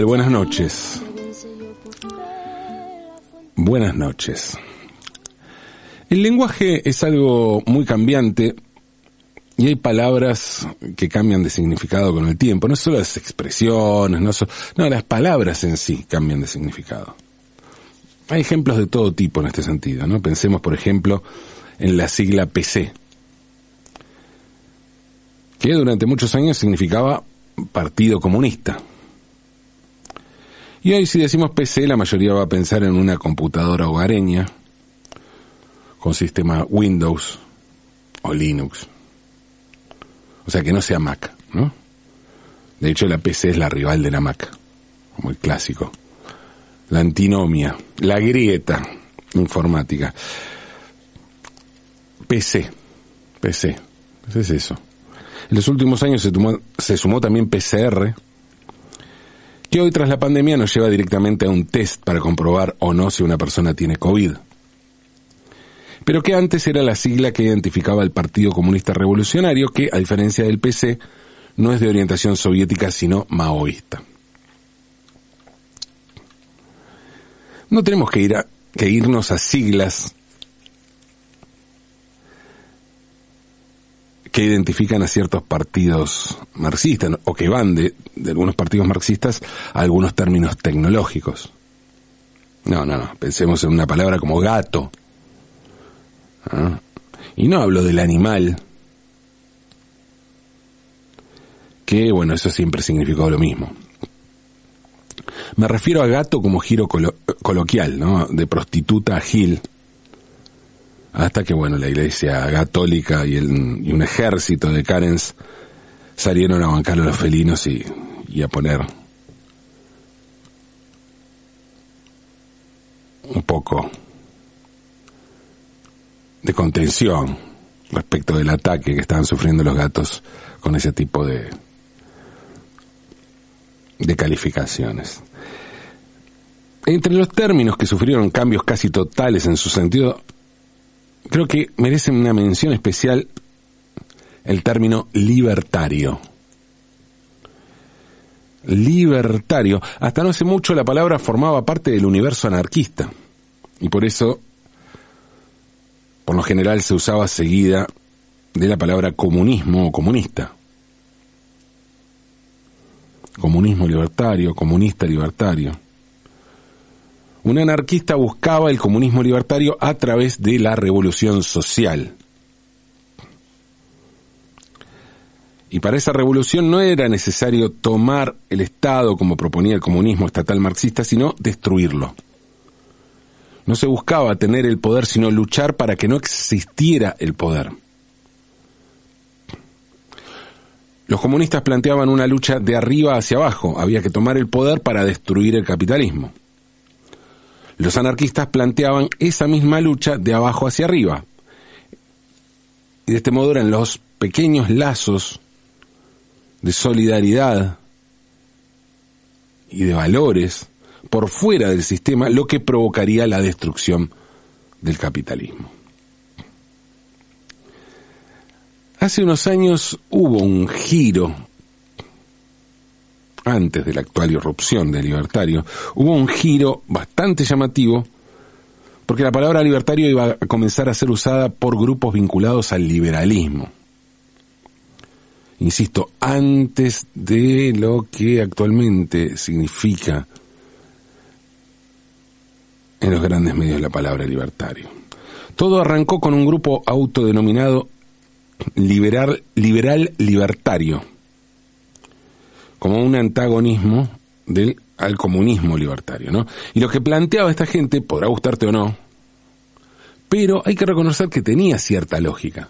Buenas noches. Buenas noches. El lenguaje es algo muy cambiante y hay palabras que cambian de significado con el tiempo. No solo las expresiones, no las palabras en sí cambian de significado. Hay ejemplos de todo tipo en este sentido, ¿no? Pensemos, por ejemplo, en la sigla PC, que durante muchos años significaba Partido Comunista. Y hoy si decimos PC, la mayoría va a pensar en una computadora hogareña con sistema Windows o Linux. O sea, que no sea Mac, ¿no? De hecho, la PC es la rival de la Mac. Muy clásico. La antinomia, la grieta informática. PC. PC. ¿Qué es eso? En los últimos años se, se sumó también PCR, que hoy tras la pandemia nos lleva directamente a un test para comprobar o no si una persona tiene COVID. Pero que antes era la sigla que identificaba al Partido Comunista Revolucionario, que, a diferencia del PC, no es de orientación soviética sino maoísta. No tenemos que, ir a, que irnos a siglas que identifican a ciertos partidos marxistas o que van de, algunos partidos marxistas a algunos términos tecnológicos. No, no, no. Pensemos en una palabra como gato. ¿Ah? Y no hablo del animal, que bueno, eso siempre significó lo mismo. Me refiero a gato como giro coloquial, ¿no? De prostituta a gil hasta que bueno la iglesia católica y, el, y un ejército de Karens salieron a bancar a los felinos y, y a poner un poco de contención respecto del ataque que estaban sufriendo los gatos con ese tipo de de calificaciones. Entre los términos que sufrieron cambios casi totales en su sentido creo que merece una mención especial el término libertario. Libertario. Hasta no hace mucho la palabra formaba parte del universo anarquista. Y por eso, por lo general, se usaba seguida de la palabra comunismo o comunista. Comunismo libertario, comunista libertario. Un anarquista buscaba el comunismo libertario a través de la revolución social. Y para esa revolución no era necesario tomar el Estado como proponía el comunismo estatal marxista, sino destruirlo. No se buscaba tener el poder, sino luchar para que no existiera el poder. Los comunistas planteaban una lucha de arriba hacia abajo, había que tomar el poder para destruir el capitalismo. Los anarquistas planteaban esa misma lucha de abajo hacia arriba. Y de este modo eran los pequeños lazos de solidaridad y de valores por fuera del sistema lo que provocaría la destrucción del capitalismo. Hace unos años hubo un giro antes de la actual irrupción del libertario, hubo un giro bastante llamativo porque la palabra libertario iba a comenzar a ser usada por grupos vinculados al liberalismo. Insisto, antes de lo que actualmente significa en los grandes medios la palabra libertario. Todo arrancó con un grupo autodenominado liberal, liberal libertario, como un antagonismo del, al comunismo libertario, ¿no? Y lo que planteaba esta gente, podrá gustarte o no, pero hay que reconocer que tenía cierta lógica.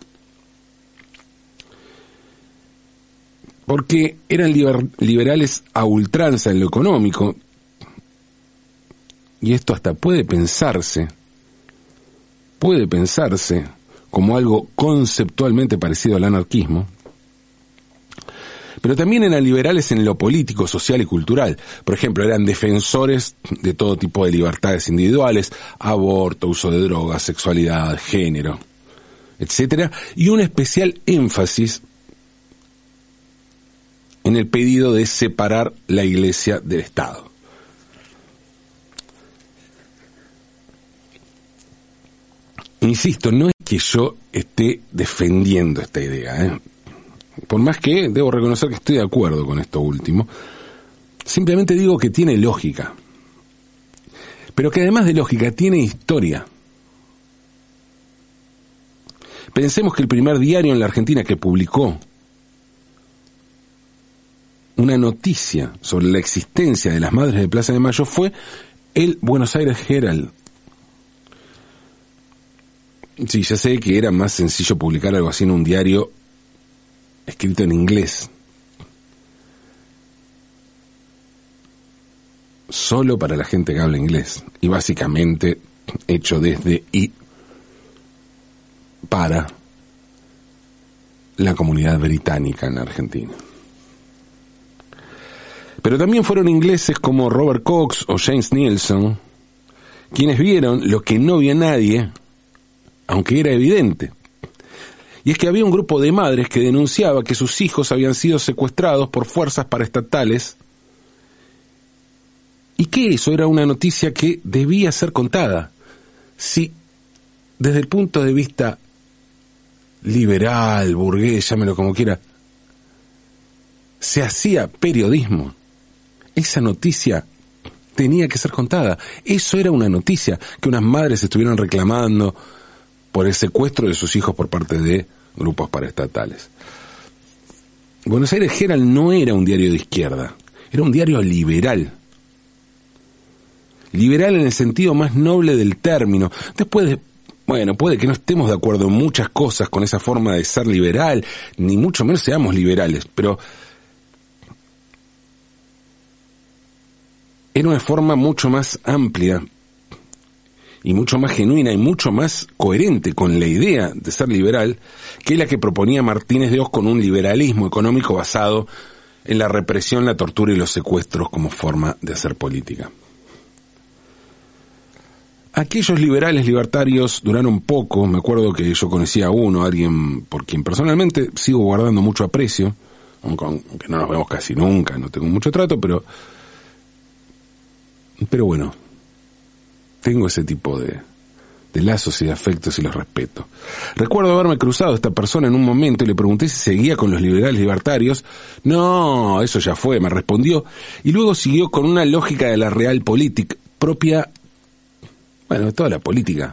Porque eran liberales a ultranza en lo económico, y esto hasta puede pensarse, puede pensarse como algo conceptualmente parecido al anarquismo, pero también eran liberales en lo político, social y cultural. Por ejemplo, eran defensores de todo tipo de libertades individuales, aborto, uso de drogas, sexualidad, género, etcétera, y un especial énfasis en el pedido de separar la iglesia del Estado. Insisto, no es que yo esté defendiendo esta idea, ¿eh? Por más que debo reconocer que estoy de acuerdo con esto último, simplemente digo que tiene lógica, pero que además de lógica tiene historia. Pensemos que el primer diario en la Argentina que publicó una noticia sobre la existencia de las Madres de Plaza de Mayo fue el Buenos Aires Herald. Sí, ya sé que era más sencillo publicar algo así en un diario escrito en inglés. Solo para la gente que habla inglés. Y básicamente hecho desde y para la comunidad británica en Argentina. Pero también fueron ingleses como Robert Cox o James Nielsen quienes vieron lo que no vio nadie, aunque era evidente. Y es que había un grupo de madres que denunciaba que sus hijos habían sido secuestrados por fuerzas paraestatales y que eso era una noticia que debía ser contada. Si, desde el punto de vista liberal, burgués, llámelo como quiera, se hacía periodismo, esa noticia tenía que ser contada. Eso era una noticia, que unas madres estuvieran reclamando por el secuestro de sus hijos por parte de grupos paraestatales. Buenos Aires Herald no era un diario de izquierda, era un diario liberal. Liberal en el sentido más noble del término. Después de, bueno, puede que no estemos de acuerdo en muchas cosas con esa forma de ser liberal, ni mucho menos seamos liberales, pero era una forma mucho más amplia y mucho más genuina y mucho más coherente con la idea de ser liberal que la que proponía Martínez de Oz con un liberalismo económico basado en la represión, la tortura y los secuestros como forma de hacer política. Aquellos liberales libertarios duraron poco, me acuerdo que yo conocía a uno, alguien por quien personalmente sigo guardando mucho aprecio, aunque no nos vemos casi nunca, no tengo mucho trato, pero pero bueno, tengo ese tipo de, lazos y de afectos y los respeto. Recuerdo haberme cruzado a esta persona en un momento y le pregunté si seguía con los liberales libertarios. No, eso ya fue, me respondió. Y luego siguió con una lógica de la realpolitik propia, bueno, de toda la política,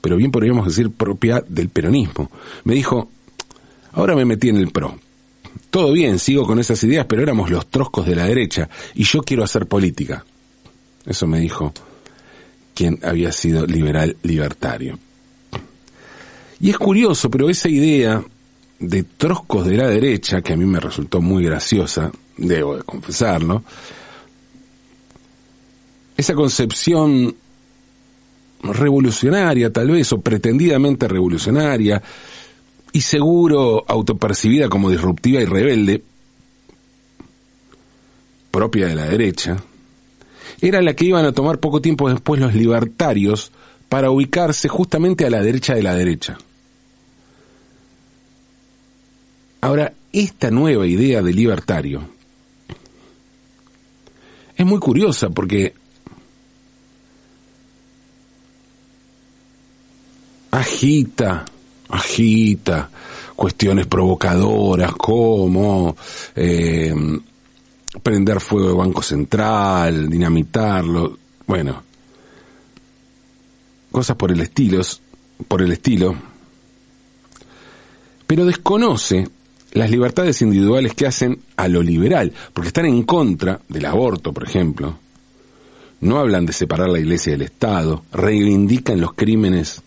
pero bien podríamos decir propia del peronismo. Me dijo, ahora me metí en el PRO. Todo bien, sigo con esas ideas, pero éramos los troscos de la derecha y yo quiero hacer política. Eso me dijo quien había sido liberal libertario. Y es curioso, pero esa idea de troscos de la derecha, que a mí me resultó muy graciosa, debo de confesarlo, esa concepción revolucionaria tal vez, o pretendidamente revolucionaria, y seguro autopercibida como disruptiva y rebelde, propia de la derecha, era la que iban a tomar poco tiempo después los libertarios para ubicarse justamente a la derecha de la derecha. Ahora, esta nueva idea de libertario es muy curiosa porque agita, agita cuestiones provocadoras como eh, prender fuego de Banco Central, dinamitarlo, bueno, cosas por el estilo, por el estilo, pero desconoce las libertades individuales que hacen a lo liberal, porque están en contra del aborto, por ejemplo. No hablan de separar la iglesia del Estado, reivindican los crímenes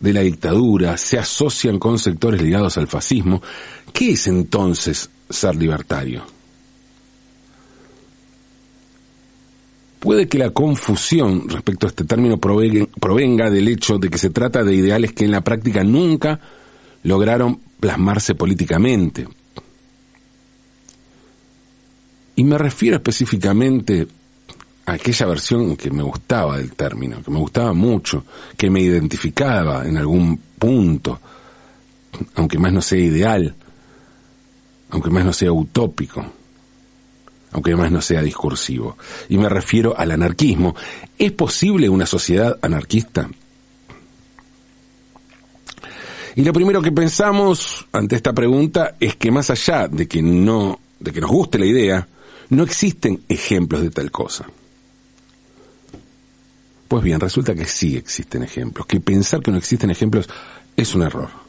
de la dictadura, se asocian con sectores ligados al fascismo. ¿Qué es entonces ser libertario. Puede que la confusión respecto a este término provenga del hecho de que se trata de ideales que en la práctica nunca lograron plasmarse políticamente. Y me refiero específicamente a aquella versión que me gustaba del término, que me gustaba mucho, que me identificaba en algún punto, aunque más no sea ideal, aunque más no sea utópico, aunque más no sea discursivo. Y me refiero al anarquismo. ¿Es posible una sociedad anarquista? Y lo primero que pensamos ante esta pregunta es que más allá de que no, de que nos guste la idea, no existen ejemplos de tal cosa. Pues bien, resulta que sí existen ejemplos, que pensar que no existen ejemplos es un error.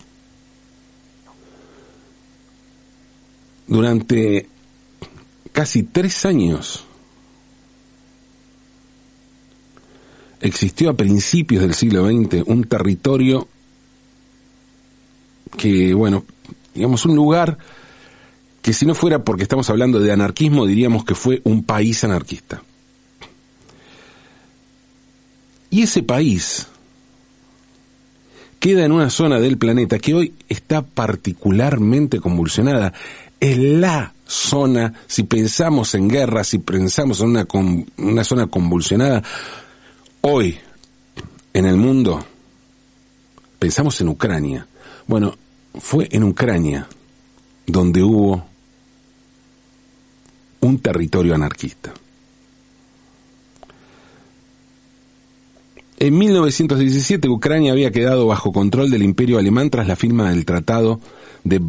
Durante casi tres años existió a principios del siglo XX un territorio que, bueno, digamos, un lugar que si no fuera porque estamos hablando de anarquismo, diríamos que fue un país anarquista. Y ese país queda en una zona del planeta que hoy está particularmente convulsionada. Es la zona, si pensamos en guerra, si pensamos en una, una zona convulsionada, hoy en el mundo, pensamos en Ucrania. Bueno, fue en Ucrania donde hubo un territorio anarquista. En 1917 Ucrania había quedado bajo control del imperio alemán tras la firma del Tratado de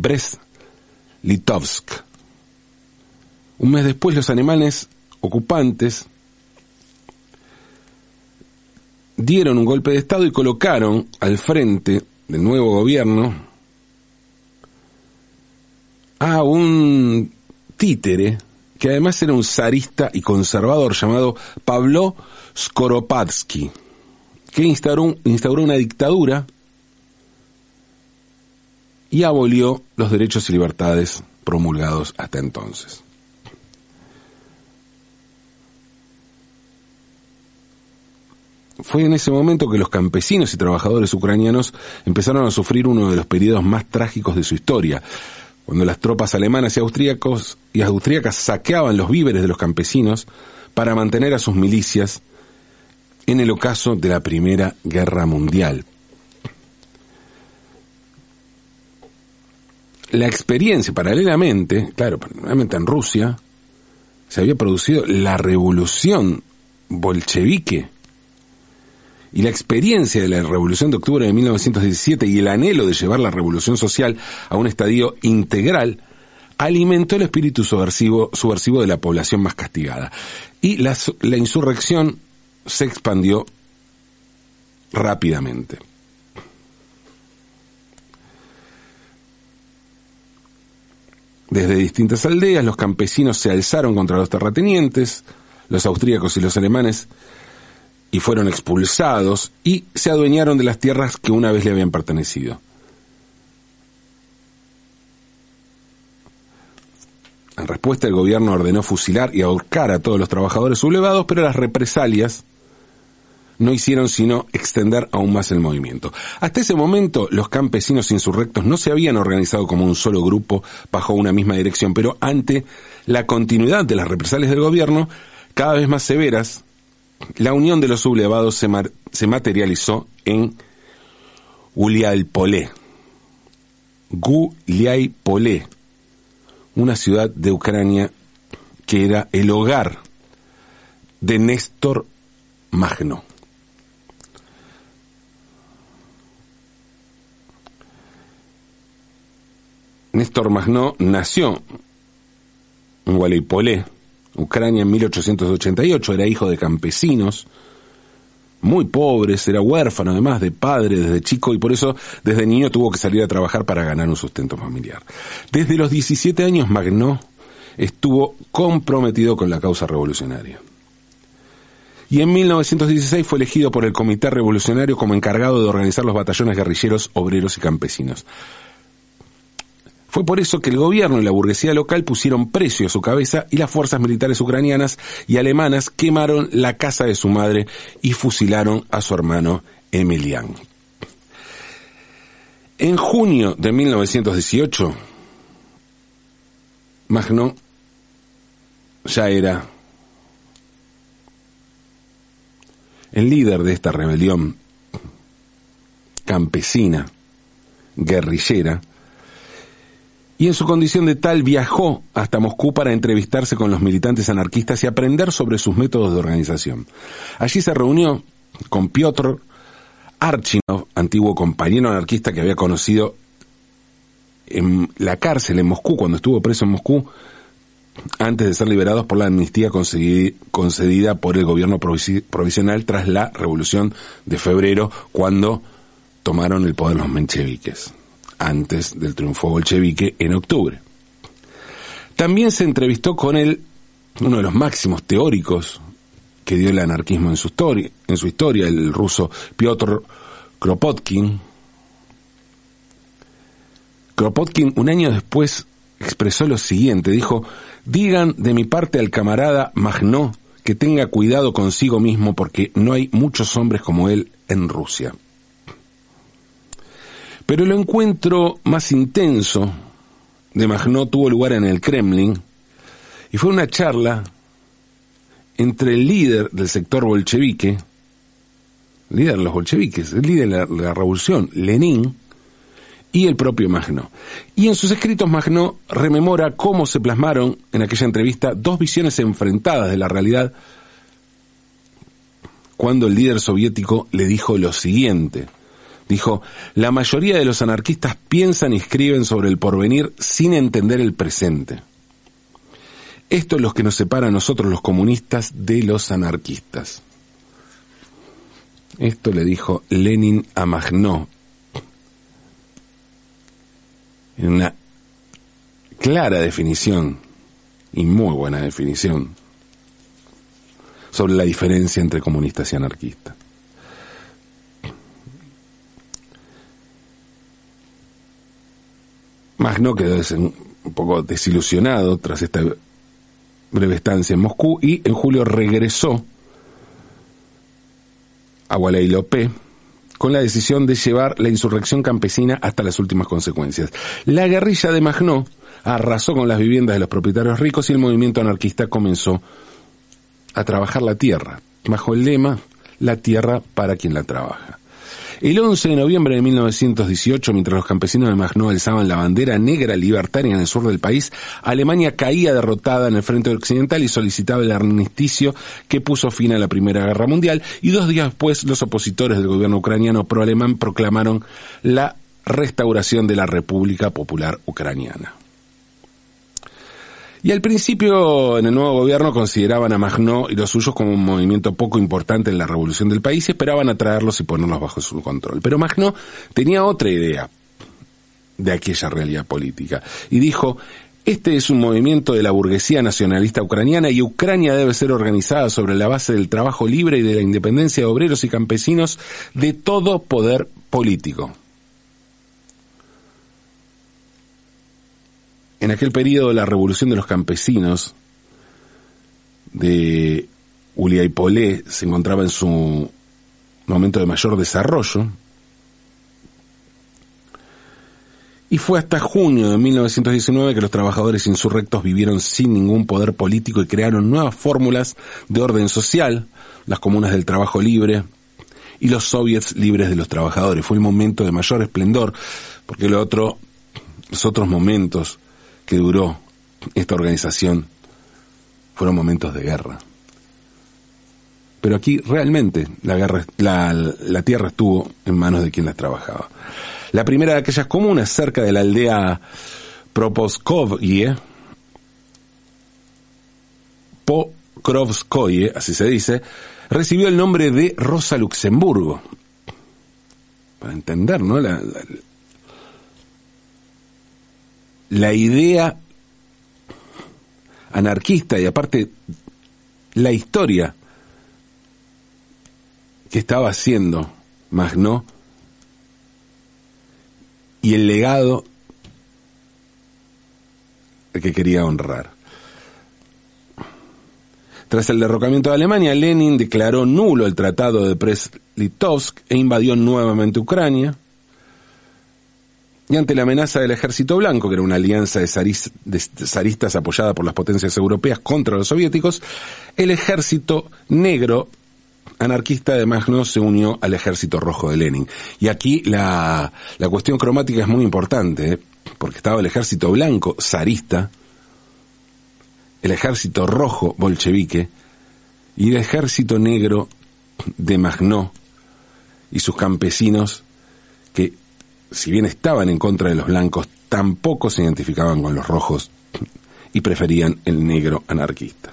Brest-Litovsk. Un mes después los alemanes ocupantes dieron un golpe de Estado y colocaron al frente del nuevo gobierno a un títere que además era un zarista y conservador llamado Pablo Skoropadsky, que instauró, instauró una dictadura y abolió los derechos y libertades promulgados hasta entonces. Fue en ese momento que los campesinos y trabajadores ucranianos empezaron a sufrir uno de los periodos más trágicos de su historia, cuando las tropas alemanas y austríacos y austríacas saqueaban los víveres de los campesinos para mantener a sus milicias en el ocaso de la Primera Guerra Mundial. La experiencia, paralelamente, claro, paralelamente en Rusia, se había producido la revolución bolchevique y la experiencia de la Revolución de Octubre de 1917 y el anhelo de llevar la revolución social a un estadio integral alimentó el espíritu subversivo, de la población más castigada. Y la, la insurrección se expandió rápidamente. Desde distintas aldeas los campesinos se alzaron contra los terratenientes, los austríacos y los alemanes y fueron expulsados y se adueñaron de las tierras que una vez le habían pertenecido. En respuesta, el gobierno ordenó fusilar y ahorcar a todos los trabajadores sublevados, pero las represalias no hicieron sino extender aún más el movimiento. Hasta ese momento, los campesinos insurrectos no se habían organizado como un solo grupo bajo una misma dirección, pero ante la continuidad de las represalias del gobierno, cada vez más severas, la unión de los sublevados se, materializó en Gulialpolé. Gulialpolé, una ciudad de Ucrania que era el hogar de Néstor Magno. Néstor Magno nació en Gualiapolé, Ucrania en 1888, era hijo de campesinos, muy pobres, era huérfano además de padre desde chico y por eso desde niño tuvo que salir a trabajar para ganar un sustento familiar. Desde los 17 años Magnó estuvo comprometido con la causa revolucionaria. Y en 1916 fue elegido por el Comité Revolucionario como encargado de organizar los batallones guerrilleros, obreros y campesinos. Fue por eso que el gobierno y la burguesía local pusieron precio a su cabeza y las fuerzas militares ucranianas y alemanas quemaron la casa de su madre y fusilaron a su hermano Emilian. En junio de 1918, Magno ya era el líder de esta rebelión campesina, guerrillera, y en su condición de tal viajó hasta Moscú para entrevistarse con los militantes anarquistas y aprender sobre sus métodos de organización. Allí se reunió con Piotr Archinov, antiguo compañero anarquista que había conocido en la cárcel en Moscú, cuando estuvo preso en Moscú, antes de ser liberados por la amnistía concedida por el gobierno provisional tras la revolución de febrero, cuando tomaron el poder los mencheviques antes del triunfo bolchevique en octubre. También se entrevistó con él, uno de los máximos teóricos que dio el anarquismo en su historia, en su historia el ruso Piotr Kropotkin. Kropotkin un año después expresó lo siguiente, dijo, digan de mi parte al camarada Magnó que tenga cuidado consigo mismo porque no hay muchos hombres como él en Rusia. Pero el encuentro más intenso de Magnó tuvo lugar en el Kremlin y fue una charla entre el líder del sector bolchevique, líder de los bolcheviques, el líder de la, revolución, Lenin, y el propio Magnó. Y en sus escritos Magnó rememora cómo se plasmaron en aquella entrevista dos visiones enfrentadas de la realidad cuando el líder soviético le dijo lo siguiente. Dijo, la mayoría de los anarquistas piensan y escriben sobre el porvenir sin entender el presente. Esto es lo que nos separa a nosotros los comunistas de los anarquistas. Esto le dijo Lenin a Magnó en una clara definición y muy buena definición sobre la diferencia entre comunistas y anarquistas. Magno quedó un poco desilusionado tras esta breve estancia en Moscú y en julio regresó a Gualeilopé con la decisión de llevar la insurrección campesina hasta las últimas consecuencias. La guerrilla de Magnó arrasó con las viviendas de los propietarios ricos y el movimiento anarquista comenzó a trabajar la tierra, bajo el lema La tierra para quien la trabaja. El 11 de noviembre de 1918, mientras los campesinos de Magnó alzaban la bandera negra libertaria en el sur del país, Alemania caía derrotada en el frente occidental y solicitaba el armisticio que puso fin a la Primera Guerra Mundial y dos días después los opositores del gobierno ucraniano pro-alemán proclamaron la restauración de la República Popular Ucraniana. Y al principio, en el nuevo gobierno, consideraban a Magnó y los suyos como un movimiento poco importante en la revolución del país y esperaban atraerlos y ponerlos bajo su control. Pero Magnó tenía otra idea de aquella realidad política y dijo, este es un movimiento de la burguesía nacionalista ucraniana y Ucrania debe ser organizada sobre la base del trabajo libre y de la independencia de obreros y campesinos de todo poder político. En aquel periodo la revolución de los campesinos de Uliaipolé se encontraba en su momento de mayor desarrollo. Y fue hasta junio de 1919 que los trabajadores insurrectos vivieron sin ningún poder político y crearon nuevas fórmulas de orden social, las comunas del trabajo libre y los soviets libres de los trabajadores. Fue el momento de mayor esplendor, porque lo otro, los otros momentos que duró esta organización fueron momentos de guerra. Pero aquí realmente la, guerra, la, tierra estuvo en manos de quien la trabajaba. La primera de aquellas comunas cerca de la aldea Proposkovye, Pokrovskoye, así se dice, recibió el nombre de Rosa Luxemburgo. Para entender, ¿no? la idea anarquista y aparte la historia que estaba haciendo Magnó y el legado que quería honrar. Tras el derrocamiento de Alemania, Lenin declaró nulo el tratado de Brest-Litovsk e invadió nuevamente Ucrania. Y ante la amenaza del ejército blanco, que era una alianza de, zaristas apoyada por las potencias europeas contra los soviéticos, el ejército negro anarquista además no se unió al ejército rojo de Lenin. Y aquí la, cuestión cromática es muy importante. ¿eh? porque estaba el ejército blanco zarista, el ejército rojo bolchevique y el ejército negro de Magnó y sus campesinos si bien estaban en contra de los blancos, tampoco se identificaban con los rojos y preferían el negro anarquista.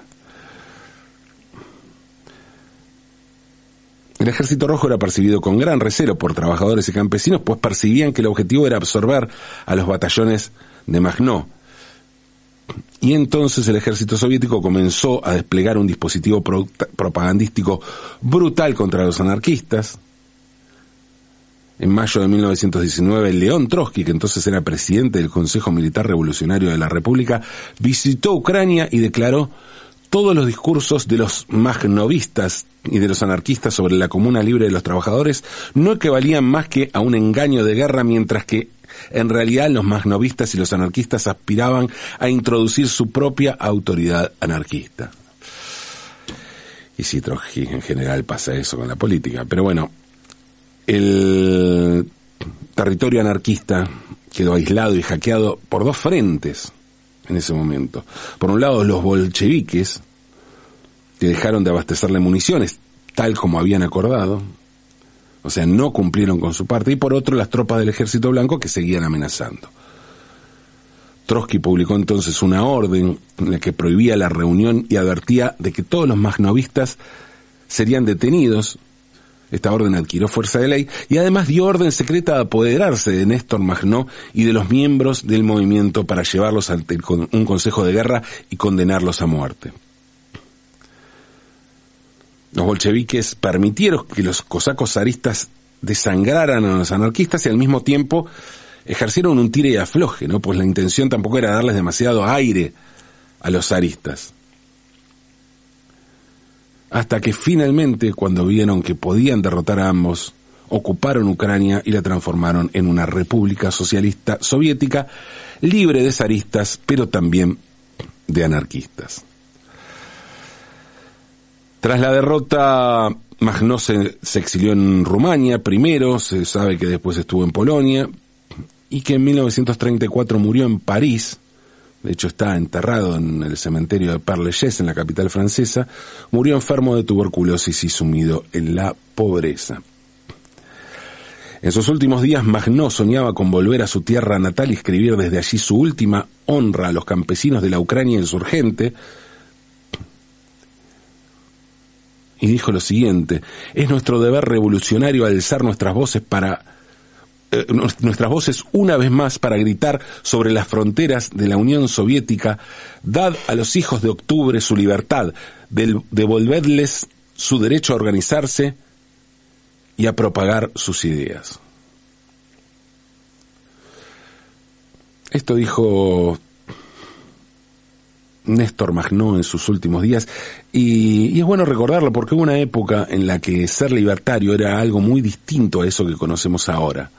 El ejército rojo era percibido con gran recelo por trabajadores y campesinos, pues percibían que el objetivo era absorber a los batallones de Magnó. Y entonces el ejército soviético comenzó a desplegar un dispositivo propagandístico brutal contra los anarquistas. En mayo de 1919, León Trotsky, que entonces era presidente del Consejo Militar Revolucionario de la República, visitó Ucrania y declaró todos los discursos de los magnovistas y de los anarquistas sobre la comuna libre de los trabajadores no equivalían más que a un engaño de guerra, mientras que en realidad los magnovistas y los anarquistas aspiraban a introducir su propia autoridad anarquista. Y sí, Trotsky en general pasa eso con la política. Pero bueno, el territorio anarquista quedó aislado y hackeado por dos frentes en ese momento. Por un lado, los bolcheviques, que dejaron de abastecerle municiones, tal como habían acordado, o sea, no cumplieron con su parte, y por otro, las tropas del ejército blanco que seguían amenazando. Trotsky publicó entonces una orden en la que prohibía la reunión y advertía de que todos los magnovistas serían detenidos esta orden adquirió fuerza de ley y además dio orden secreta a apoderarse de Néstor Magnó y de los miembros del movimiento para llevarlos ante un consejo de guerra y condenarlos a muerte. Los bolcheviques permitieron que los cosacos zaristas desangraran a los anarquistas y al mismo tiempo ejercieron un tire y afloje, ¿no? Pues la intención tampoco era darles demasiado aire a los zaristas hasta que finalmente, cuando vieron que podían derrotar a ambos, ocuparon Ucrania y la transformaron en una república socialista soviética libre de zaristas, pero también de anarquistas. Tras la derrota, Magnó se, se, exilió en Rumania primero, se sabe que después estuvo en Polonia, y que en 1934 murió en París, de hecho está enterrado en el cementerio de Père Lachaise, en la capital francesa, murió enfermo de tuberculosis y sumido en la pobreza. En sus últimos días, Magnó soñaba con volver a su tierra natal y escribir desde allí su última honra a los campesinos de la Ucrania insurgente. Y dijo lo siguiente, es nuestro deber revolucionario alzar nuestras voces para eh, nuestras voces una vez más para gritar sobre las fronteras de la Unión Soviética, dad a los hijos de octubre su libertad, devolvedles su derecho a organizarse y a propagar sus ideas. Esto dijo Néstor Magnó en sus últimos días y, y, es bueno recordarlo porque hubo una época en la que ser libertario era algo muy distinto a eso que conocemos ahora.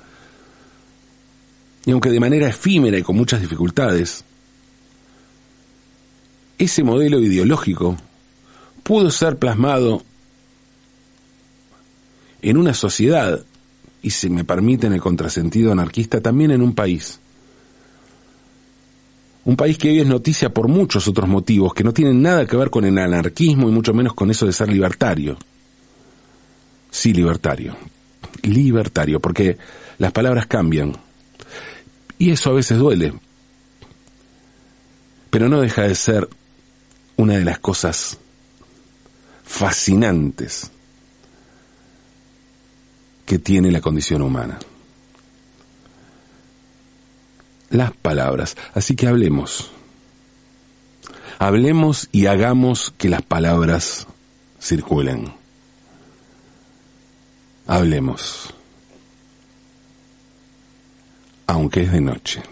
Y aunque de manera efímera y con muchas dificultades, ese modelo ideológico pudo ser plasmado en una sociedad, y si me permiten el contrasentido anarquista, también en un país. Un país que hoy es noticia por muchos otros motivos que no tienen nada que ver con el anarquismo y mucho menos con eso de ser libertario. Sí, libertario. Libertario, porque las palabras cambian y eso a veces duele. Pero no deja de ser una de las cosas fascinantes que tiene la condición humana. Las palabras. Así que hablemos. Hablemos y hagamos que las palabras circulen. Hablemos aunque es de noche.